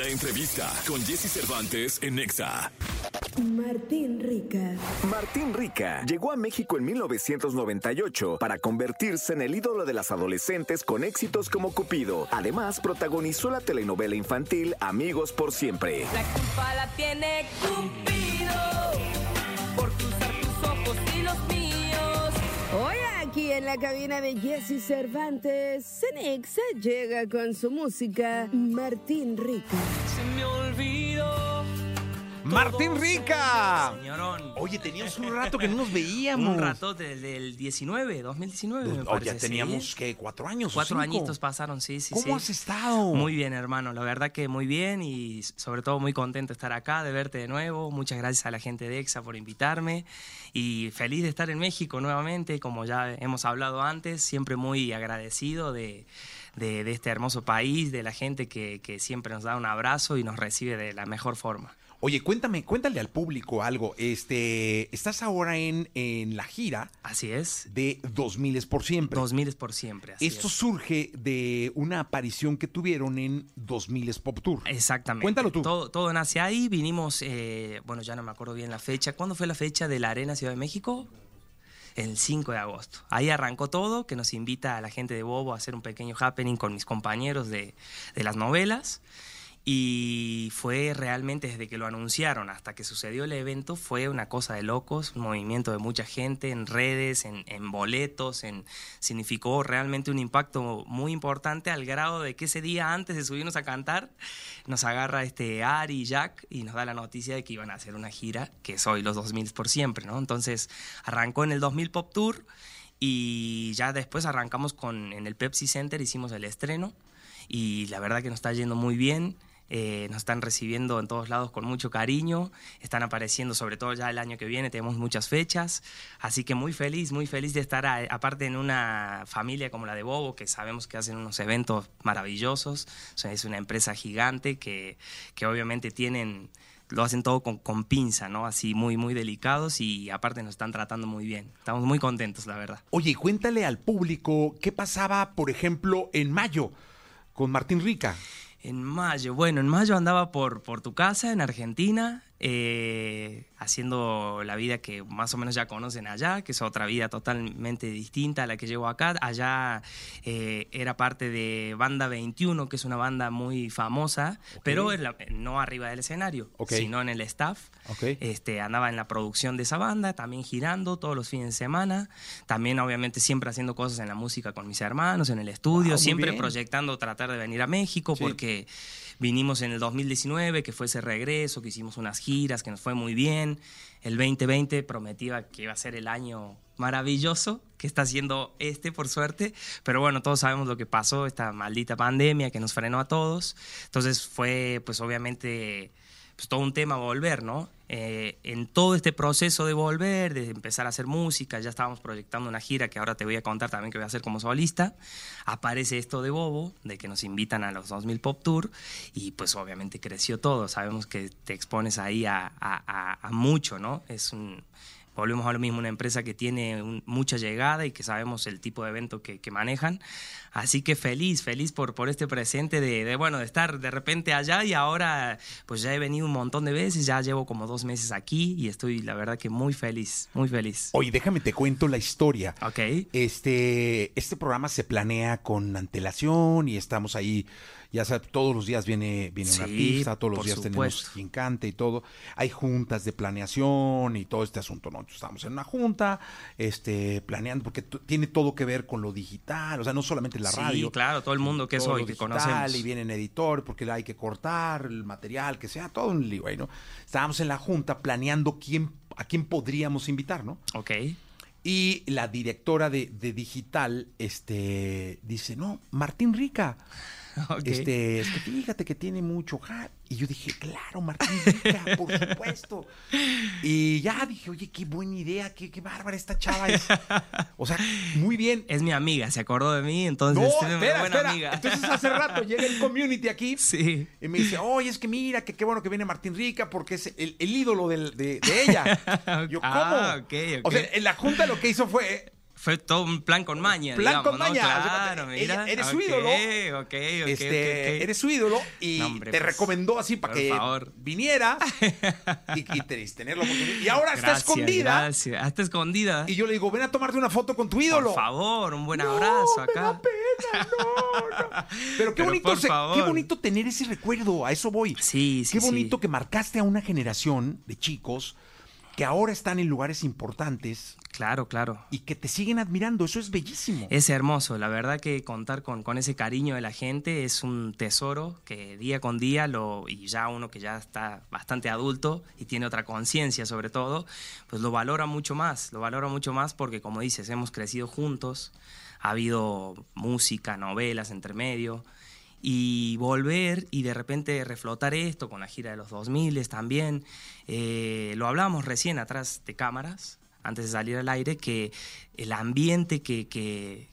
La entrevista con Jesse Cervantes en Nexa. Martín Rica. Martín Rica llegó a México en 1998 para convertirse en el ídolo de las adolescentes con éxitos como Cupido. Además, protagonizó la telenovela infantil Amigos por Siempre. La culpa la tiene Cupido en la cabina de Jesse Cervantes, Cenexa llega con su música Martín Rica. Se me olvidó. Martín Rica. Señorón. Oye, teníamos un rato que no nos veíamos. Un rato desde el 19, 2019, me Oye, parece. ya teníamos, ¿sí? ¿qué? ¿Cuatro años? o Cuatro cinco? añitos pasaron, sí, sí, ¿Cómo sí. has estado? Muy bien, hermano. La verdad que muy bien y sobre todo muy contento de estar acá, de verte de nuevo. Muchas gracias a la gente de EXA por invitarme y feliz de estar en México nuevamente, como ya hemos hablado antes, siempre muy agradecido de, de- de este hermoso país, de la gente que, que siempre nos da un abrazo y nos recibe de la mejor forma. Oye, cuéntame, cuéntale al público algo. Este, estás ahora en, en la gira Así es. de 2000 es por siempre. 2000 es por siempre. así Esto es. surge de una aparición que tuvieron en 2000 es Pop Tour. Exactamente. Cuéntalo tú. Todo, todo nace ahí. Vinimos, eh, bueno, ya no me acuerdo bien la fecha. ¿Cuándo fue la fecha de la Arena Ciudad de México? El 5 de agosto. Ahí arrancó todo, que nos invita a la gente de Bobo a hacer un pequeño happening con mis compañeros de, de las novelas. Y fue realmente desde que lo anunciaron hasta que sucedió el evento, fue una cosa de locos, un movimiento de mucha gente en redes, en, boletos, en, significó realmente un impacto muy importante al grado de que ese día antes de subirnos a cantar, nos agarra este Ari y Jack y nos da la noticia de que iban a hacer una gira, que es hoy los 2000 por siempre, ¿no? Entonces arrancó en el 2000 Pop Tour y ya después arrancamos con, en el Pepsi Center, hicimos el estreno y la verdad que nos está yendo muy bien. Eh, nos están recibiendo en todos lados con mucho cariño, están apareciendo sobre todo ya el año que viene, tenemos muchas fechas, así que muy feliz, muy feliz de estar a- aparte en una familia como la de Bobo, que sabemos que hacen unos eventos maravillosos, o sea, es una empresa gigante que, que obviamente tienen lo hacen todo con, con pinza, ¿no? Así muy, muy delicados y aparte nos están tratando muy bien. Estamos muy contentos, la verdad. Oye, cuéntale al público qué pasaba, por ejemplo, en mayo con Martín Rica. En mayo, bueno, en mayo andaba por, por tu casa en Argentina, eh, haciendo la vida que más o menos ya conocen allá, que es otra vida totalmente distinta a la que llevo acá. Allá eh, era parte de Banda 21, que es una banda muy famosa, pero la- no arriba del escenario, sino en el staff. Ok. Este, andaba en la producción de esa banda, también girando todos los fines de semana, también obviamente siempre haciendo cosas en la música con mis hermanos, en el estudio, Wow, siempre proyectando tratar de venir a México Sí. porque vinimos en el 2019, que fue ese regreso, que hicimos unas giras, que nos fue muy bien. El 2020 prometía que iba a ser el año maravilloso, que está siendo este, por suerte. Pero bueno, todos sabemos lo que pasó, esta maldita pandemia que nos frenó a todos. Entonces fue, pues obviamente, pues todo un tema volver, ¿no? Eh, en todo este proceso de volver, de empezar a hacer música, ya estábamos proyectando una gira que ahora te voy a contar también que voy a hacer como solista. Aparece esto de Bobo, de que nos invitan a los 2000 Pop Tour y pues obviamente creció todo. Sabemos que te expones ahí a, mucho, ¿no? Es un, volvemos a lo mismo, una empresa que tiene un- mucha llegada y que sabemos el tipo de evento que, que manejan. Así que feliz, feliz por, por este presente de, de, bueno, de estar de repente allá y ahora pues ya he venido un montón de veces, ya llevo como dos meses aquí y estoy la verdad que muy feliz, muy feliz. Oye, déjame te cuento la historia. Ok. Este, este programa se planea con antelación y estamos ahí, ya sabes, todos los días viene, viene un Sí, artista, todos los días supuesto. tenemos quien cante y todo. Hay juntas de planeación y todo este asunto, ¿no? Entonces, estamos en una junta, este, planeando, porque tiene todo que ver con lo digital, o sea, no solamente la Sí, radio. claro, todo el mundo que es hoy, que conocemos. Y vienen editor, porque hay que cortar el material, que sea, todo un lío ahí, ¿no? Estábamos en la junta planeando quién, a quién podríamos invitar, ¿no? Ok. Y la directora de, de digital este, dice, no, Martín Rica. Este, es que fíjate que tiene mucho ja-". Y yo dije, claro, Martín Rica, por supuesto. Y ya dije, oye, qué buena idea, qué, qué bárbara esta chava es. O sea, muy bien. Es mi amiga, se acordó de mí, entonces No, es una espera, buena espera. amiga. Entonces hace rato llega el community aquí Sí. y me dice, oye, es que mira, que qué bueno que viene Martín Rica porque es el, el ídolo del- de, de ella. Yo, ¿cómo? Ah, ok, ok. O sea, en la junta lo que hizo fue Fue todo un plan con maña, Plan digamos, con ¿no? maña. Claro, mira. eres su ídolo. Ok, ok, Este. Eres su ídolo y No, hombre, te pues, recomendó así para que favor. viniera y, y te- tener la oportunidad. Y ahora está escondida. Gracias. Hasta escondida. Y yo le digo, ven a tomarte una foto con tu ídolo. Por favor, un buen No, abrazo me acá. da pena, no, no. Pero qué Pero bonito, se- qué bonito tener ese recuerdo, a eso voy. Sí, sí, Qué sí. bonito que marcaste a una generación de chicos que ahora están en lugares importantes Claro, claro. y que te siguen admirando. Eso es bellísimo. Es hermoso, la verdad que contar con, con ese cariño de la gente es un tesoro que día con día, lo, y ya uno que ya está bastante adulto y tiene otra conciencia sobre todo, pues lo valora mucho más, lo valora mucho más porque como dices, hemos crecido juntos, ha habido música, novelas entre medio, y volver y de repente reflotar esto con la gira de los 2000 también, eh, lo hablamos recién atrás de cámaras, antes de salir al aire, que el ambiente que, que,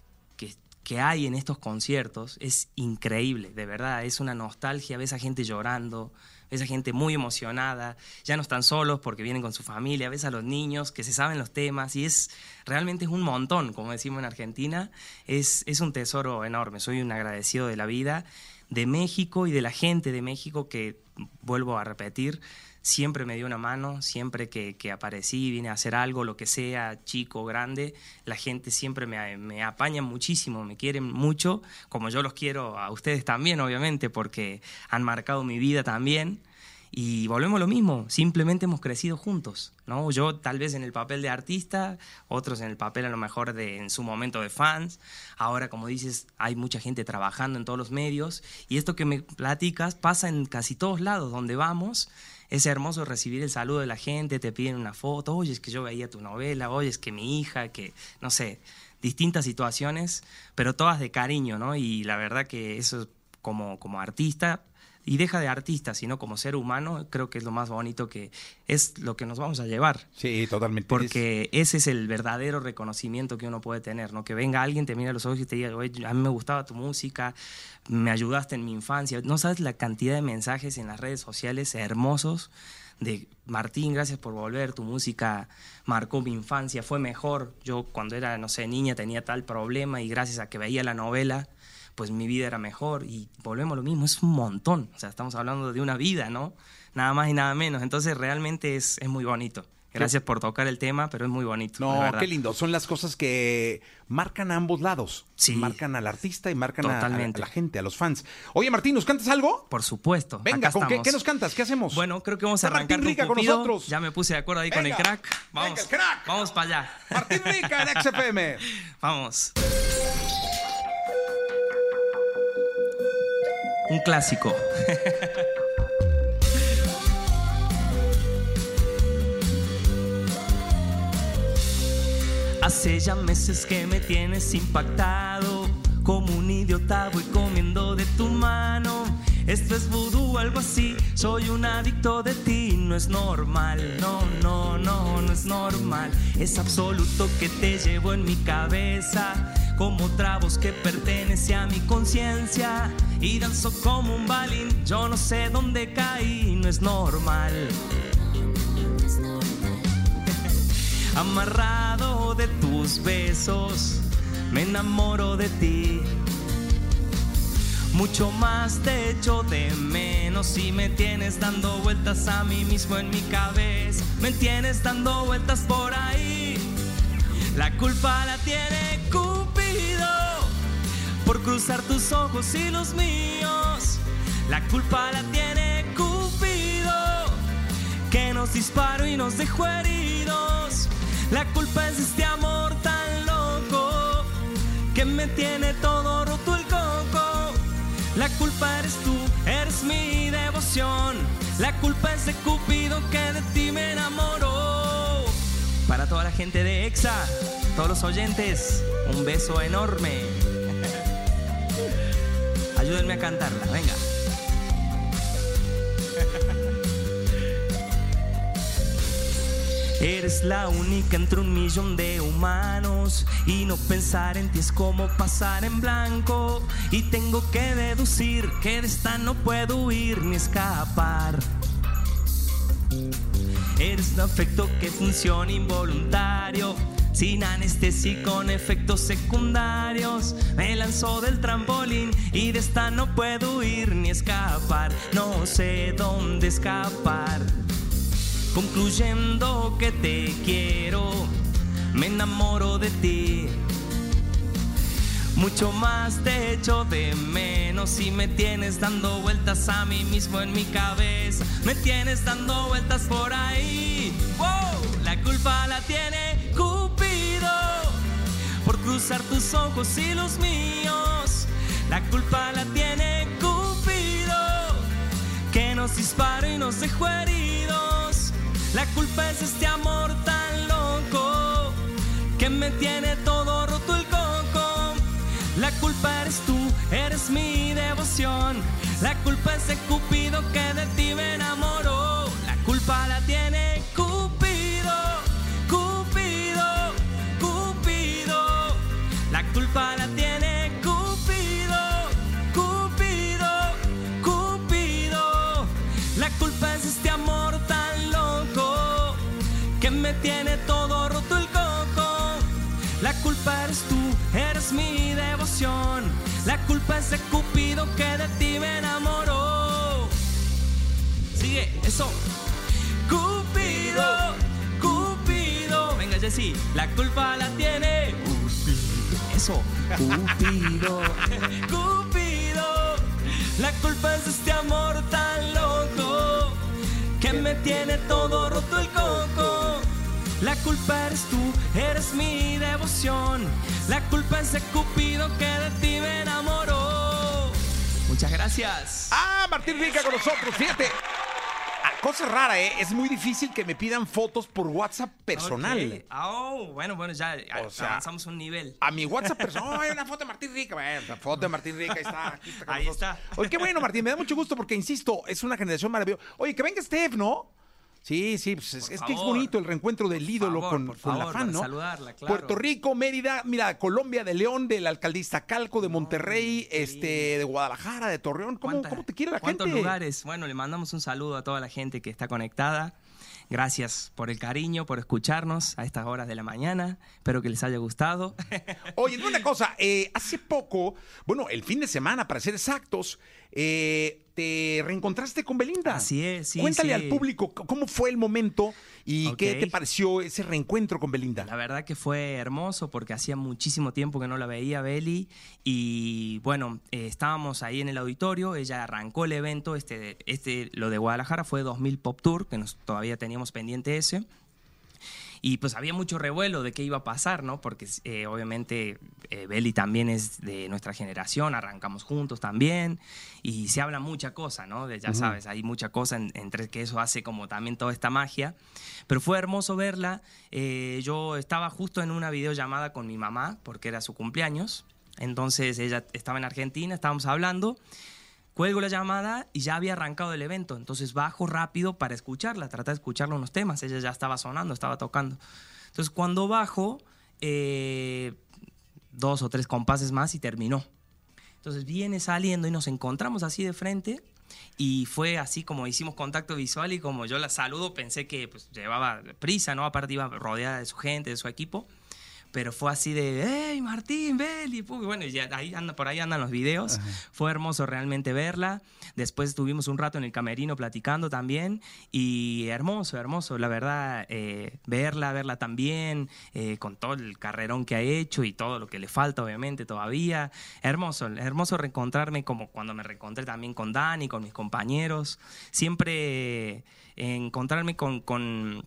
que, hay en estos conciertos es increíble, de verdad, es una nostalgia, ves a gente llorando, ves a gente muy emocionada, ya no están solos porque vienen con su familia, ves a los niños que se saben los temas y es realmente es un montón, como decimos en Argentina, es, es un tesoro enorme, soy un agradecido de la vida, de México y de la gente de México que, vuelvo a repetir, siempre me dio una mano, siempre que, que aparecí, vine a hacer algo, lo que sea, chico, grande, la gente siempre me, me apaña muchísimo, me quieren mucho, como yo los quiero a ustedes también, obviamente, porque han marcado mi vida también. Y volvemos a lo mismo, simplemente hemos crecido juntos, ¿no? Yo tal vez en el papel de artista, otros en el papel a lo mejor de en su momento de fans. Ahora, como dices, hay mucha gente trabajando en todos los medios y esto que me platicas pasa en casi todos lados donde vamos. Es hermoso recibir el saludo de la gente, te piden una foto, oye, es que yo veía tu novela, oye, es que mi hija, que no sé, distintas situaciones, pero todas de cariño, ¿no? Y la verdad que eso como, como artista y deja de artista, sino como ser humano, creo que es lo más bonito que es lo que nos vamos a llevar. Sí, totalmente. Porque ese es el verdadero reconocimiento que uno puede tener, ¿no? Que venga alguien, te mira a los ojos y te diga, "Oye, a mí me gustaba tu música, me ayudaste en mi infancia. No sabes la cantidad de mensajes en las redes sociales hermosos de Martín, gracias por volver, tu música marcó mi infancia, fue mejor. Yo cuando era, no sé, niña tenía tal problema y gracias a que veía la novela, pues mi vida era mejor y volvemos a lo mismo, es un montón, o sea, estamos hablando de una vida, ¿no? Nada más y nada menos, entonces realmente es, es muy bonito. Gracias por tocar el tema, pero es muy bonito. No, qué lindo. Son las cosas que marcan a ambos lados. Sí. Marcan al artista y marcan a- a, la gente, a los fans. Oye, Martín, ¿nos cantas algo? Por supuesto. Venga, ¿con qué, nos cantas? ¿Qué hacemos? Bueno, creo que vamos a Martín arrancar con, Rica con nosotros. Ya me puse de acuerdo ahí con el Venga. crack. Venga, Vamos, el crack. vamos para allá. Martín Rica en XFM. Vamos. Un clásico. Hace ya meses que me tienes impactado, como un idiota voy comiendo de tu mano. Esto es vudú, algo así, soy un adicto de ti, no es normal, no, no, no, no es normal. Es absoluto que te llevo en mi cabeza, como otra voz que pertenece a mi conciencia. Y danzo como un balín, yo no sé dónde caí, no es normal. Amarrado de tus besos, me enamoro de ti. Mucho más te echo de menos y me tienes dando vueltas a mí mismo en mi cabeza. Me tienes dando vueltas por ahí. La culpa la tiene por cruzar tus ojos y los míos. La culpa la tiene Cupido que nos disparó y nos dejó heridos. La culpa es este amor tan loco que me tiene todo roto el coco. La culpa eres tú, eres mi devoción. La culpa es de Cupido que de ti me enamoró. Para toda la gente de EXA, todos los oyentes, un beso enorme. Ayúdenme a cantarla, venga. Eres la única entre un millón de humanos y no pensar en ti es como pasar en blanco y tengo que deducir que de esta no puedo huir ni escapar. Eres un afecto que funciona involuntario, sin anestesia y con efectos secundarios. Me lanzó del trampolín y de esta no puedo huir ni escapar. No sé dónde escapar. Concluyendo que te quiero, me enamoro de ti. Mucho más te echo de menos y me tienes dando vueltas a mí mismo en mi cabeza. Me tienes dando vueltas por ahí. ¡Wow! La culpa la tiene Cupido por cruzar tus ojos y los míos. La culpa la tiene Cupido que nos disparó y nos dejó heridos. La culpa es este amor tan loco que me tiene todo roto el coco. La culpa eres tú, eres mi devoción. La culpa es de Cupido que de ti me enamoró. La culpa la tiene culpa eres tú, eres mi devoción. La culpa es de Cupido que de ti me enamoró. Sigue, eso. Cupido, Cupido. Venga, Jessy, la culpa la tiene. Eso. Cupido, Cupido. La culpa es de este amor tan loco que me tiene todo roto el coco. La culpa eres tú, eres mi devoción. La culpa es de Cupido que de ti me enamoró. Muchas gracias. Ah, Martín Rica con nosotros, fíjate. Ah, cosa rara, ¿eh? Es muy difícil que me pidan fotos por WhatsApp personal. Ok. Ah, Oh, bueno, bueno, ya O sea, avanzamos un nivel. A mi WhatsApp personal, ¡oh, hay una foto de Martín Rica! Bueno, la foto de Martín Rica ahí está. Aquí está con Ahí nosotros. está. Oye, qué bueno, Martín, me da mucho gusto porque, insisto, es una generación maravillosa. Oye, que venga Steph, ¿no? Sí, sí, pues es, que es bonito el reencuentro del ídolo favor, con, la fan, ¿no? saludarla, claro. Puerto Rico, Mérida, mira, Colombia, de León, de la alcaldista Calco, de Monterrey, este, de Guadalajara, de Torreón. ¿Cómo, ¿Cuántas- cómo te quiere la ¿Cuántos gente? lugares? Bueno, le mandamos un saludo a toda la gente que está conectada. Gracias por el cariño, por escucharnos a estas horas de la mañana. Espero que les haya gustado. Oye, una cosa, eh, hace poco, bueno, el fin de semana, para ser exactos, eh, te reencontraste con Belinda. Así es, sí, Cuéntale sí. al público cómo fue el momento y qué te pareció ese reencuentro con Belinda. La verdad que fue hermoso porque hacía muchísimo tiempo que no la veía Beli y bueno, eh, estábamos ahí en el auditorio, ella arrancó el evento, este, este, lo de Guadalajara fue 2000 Pop Tour, que nos, todavía teníamos pendiente ese. Y pues había mucho revuelo de qué iba a pasar, ¿no? Porque eh, obviamente eh, Beli también es de nuestra generación, arrancamos juntos también, y se habla mucha cosa, ¿no? De, ya sabes, hay mucha cosa en- entre que eso hace como también toda esta magia. Pero fue hermoso verla. Eh, yo estaba justo en una videollamada con mi mamá, porque era su cumpleaños. Entonces ella estaba en Argentina, estábamos hablando. Cuelgo la llamada y ya había arrancado el evento. Entonces bajo rápido para escucharla, tratar de escucharle unos temas. Ella ya estaba sonando, estaba tocando. Entonces cuando bajo, eh, dos o tres compases más y terminó. Entonces viene saliendo y nos encontramos así de frente. Y fue así como hicimos contacto visual y como yo la saludo, pensé que pues, llevaba prisa, ¿no? Aparte iba rodeada de su gente, de su equipo. Pero fue así de, ¡Hey, Martín, Beli! Y bueno, ya ahí anda, por ahí andan los videos. Fue hermoso realmente verla. Después estuvimos un rato en el camerino platicando también. Y hermoso, hermoso. La verdad, eh, verla, verla también, eh, con todo el carrerón que ha hecho y todo lo que le falta, obviamente, todavía. Hermoso, hermoso reencontrarme como cuando me reencontré también con Dani, con mis compañeros. Siempre eh, encontrarme con- con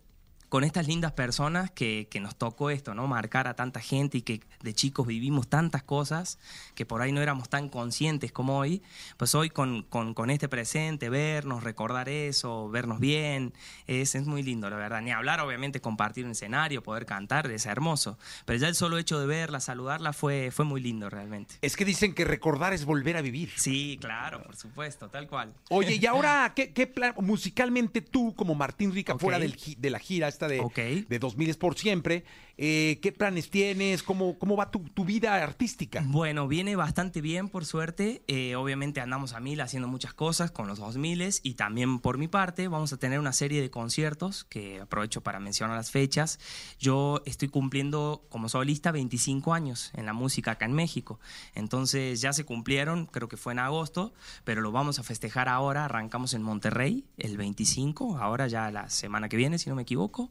con estas lindas personas que, que nos tocó esto, ¿no? Marcar a tanta gente y que de chicos vivimos tantas cosas que por ahí no éramos tan conscientes como hoy. Pues hoy con, con- con este presente, vernos, recordar eso, vernos bien, es, es muy lindo, la verdad. Ni hablar, obviamente, compartir un escenario, poder cantar, es hermoso. Pero ya el solo hecho de verla, saludarla, fue, fue muy lindo realmente. Es que dicen que recordar es volver a vivir. Sí, claro, por supuesto, tal cual. Oye, y ahora, ¿qué, qué plan musicalmente tú, como Martín Rica, fuera del de la gira esta de, Ok. de 2000 es por siempre. Eh, ¿Qué planes tienes? ¿Cómo, cómo va tu, tu vida artística? Bueno, viene bastante bien, por suerte. Eh, obviamente andamos a mil haciendo muchas cosas con los 2000 y también por mi parte vamos a tener una serie de conciertos que aprovecho para mencionar las fechas. Yo estoy cumpliendo como solista 25 años en la música acá en México. Entonces ya se cumplieron, creo que fue en agosto, pero lo vamos a festejar ahora. Arrancamos en Monterrey el 25, ahora ya la semana que viene, si no me equivoco.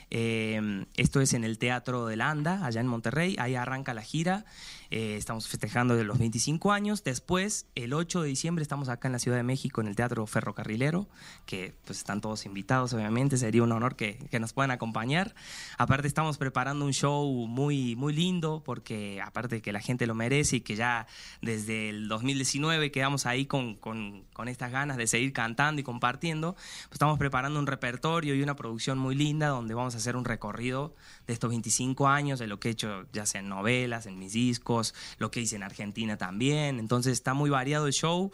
Eh, esto es en el Teatro de la Anda, allá en Monterrey. Ahí arranca la gira. Eh, estamos festejando de los 25 años. Después, el 8 de diciembre, estamos acá en la Ciudad de México, en el Teatro Ferrocarrilero, que pues están todos invitados, obviamente. Sería un honor que, que nos puedan acompañar. Aparte, estamos preparando un show muy, muy lindo, porque aparte de que la gente lo merece y que ya desde el 2019 quedamos ahí con, con, con estas ganas de seguir cantando y compartiendo, pues estamos preparando un repertorio y una producción muy linda donde vamos a hacer un recorrido de estos 25 años, de lo que he hecho ya sea en novelas, en mis discos, lo que hice en Argentina también. Entonces está muy variado el show.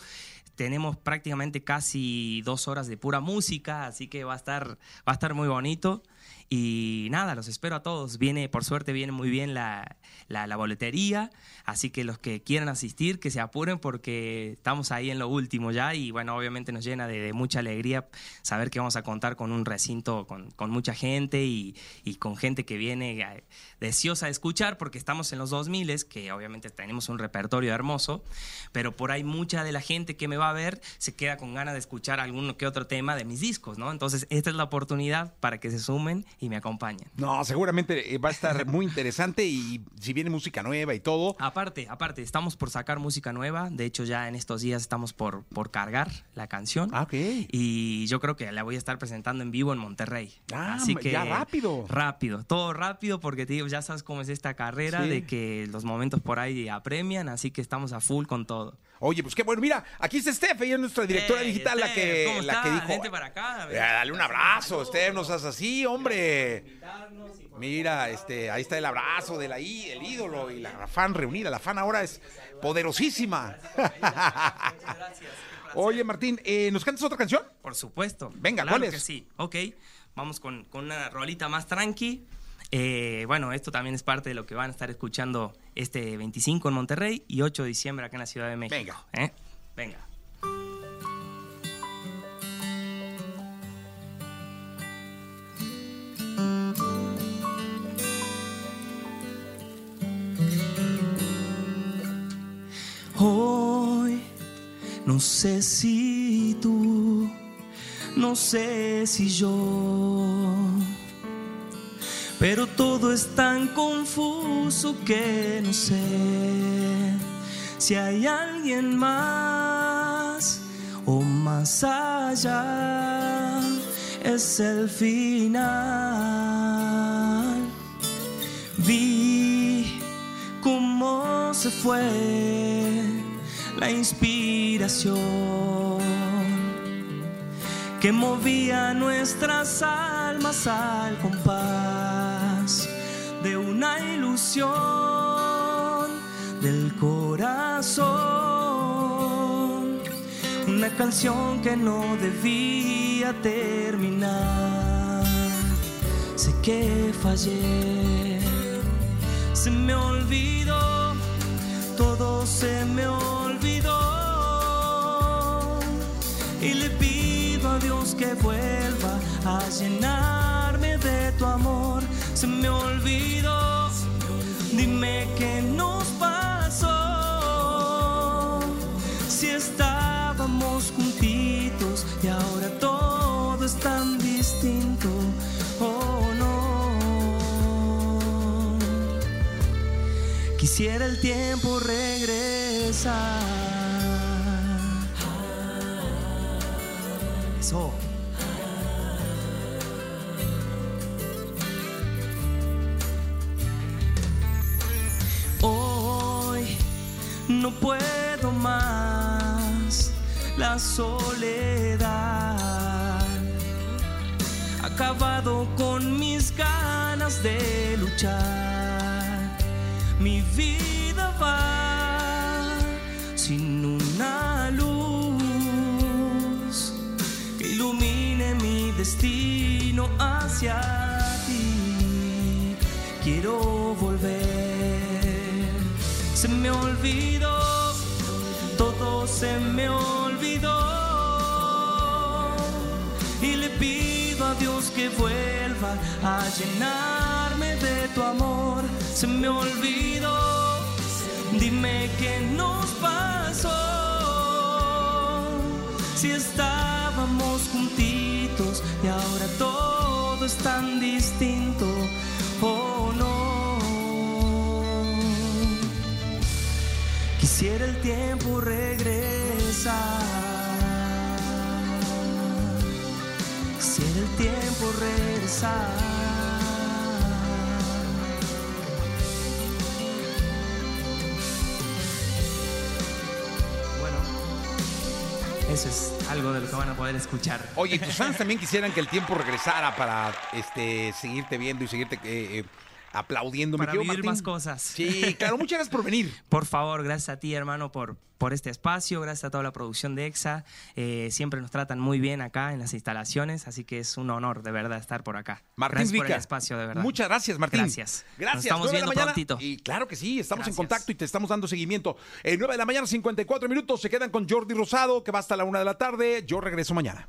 Tenemos prácticamente casi dos horas de pura música, así que va a estar, va a estar muy bonito. Y nada, los espero a todos. Viene, por suerte, viene muy bien la, la, la boletería. Así que los que quieran asistir, que se apuren porque estamos ahí en lo último ya. Y bueno, obviamente nos llena de, de mucha alegría saber que vamos a contar con un recinto con, con mucha gente y, y, con gente que viene eh, deseosa de escuchar porque estamos en los 2000, que obviamente tenemos un repertorio hermoso. Pero por ahí mucha de la gente que me va a ver se queda con ganas de escuchar alguno que otro tema de mis discos, ¿no? Entonces, esta es la oportunidad para que se sumen y me acompañen. No, seguramente eh, va a estar muy interesante y si viene música nueva y todo. Aparte, aparte, estamos por sacar música nueva. De hecho, ya en estos días estamos por, por cargar la canción. Ah, ok. Y yo creo que la voy a estar presentando en vivo en Monterrey. Ah, Así que ya rápido. Rápido, todo rápido, porque te digo, ya sabes cómo es esta carrera Sí. de que los momentos por ahí apremian, así que estamos a full con todo. Oye, pues qué bueno. Mira, aquí está Steph, ella es nuestra directora Hey, digital, la que, ¿cómo la que dijo. Vente para acá, a ver. Ya, dale un abrazo, Steph, no seas así, hombre. Mira, este, ahí está el abrazo de la I, el ídolo y la fan reunida. La fan ahora es poderosísima. Oye, Martín, eh, ¿nos cantas otra canción? Por supuesto. Venga, claro ¿cuál es? que sí. Ok, vamos con, con una rolita más tranqui. Eh, bueno, esto también es parte de lo que van a estar escuchando este 25 en Monterrey y 8 de diciembre acá en la Ciudad de México. Venga. ¿eh? Venga. Hoy no sé si tú, no sé si yo, pero todo es tan confuso que no sé si hay alguien más o más allá. Es el final. Vi cómo se fue la inspiración que movía nuestras almas al compás del corazón, una canción que no debía terminar. Sé que fallé, se me olvidó, todo se me olvidó. Y le pido a Dios que vuelva a llenarme de tu amor. Se me olvidó, qué nos pasó. Si estábamos juntitos y ahora todo es tan distinto. Oh no. Quisiera el tiempo regresar. No puedo más la soledad. Acabado con mis ganas de luchar. Mi vida va sin una luz que ilumine mi destino hacia quiero volver. Se me olvidó, se me olvidó. Y le pido a Dios que vuelva a llenarme de tu amor. Se me olvidó, dime qué nos pasó. Si estábamos juntitos y ahora todo es tan distinto, oh no. Quisiera el tiempo regresar. Quisiera el tiempo regresar. Eso es algo de lo que van a poder escuchar. Oye, tus fans también quisieran que el tiempo regresara para este seguirte viendo y seguirte eh, eh, aplaudiendo. Para vivir Martín. más cosas. Sí, claro, muchas gracias por venir. Por favor, gracias a ti, hermano, por, por este espacio, gracias a toda la producción de EXA. Eh, siempre nos tratan muy bien acá en las instalaciones, así que es un honor, de verdad, estar por acá. Martín gracias por Rica. el espacio, de verdad. Muchas gracias, Martín. Gracias. Gracias. Nos estamos Nueve de la viendo mañana. prontito. Y claro que sí, estamos en contacto y te estamos dando seguimiento. Eh, 9 de la mañana, 54 minutos. Se quedan con Jordi Rosado, que va hasta la una de la tarde. Yo regreso mañana.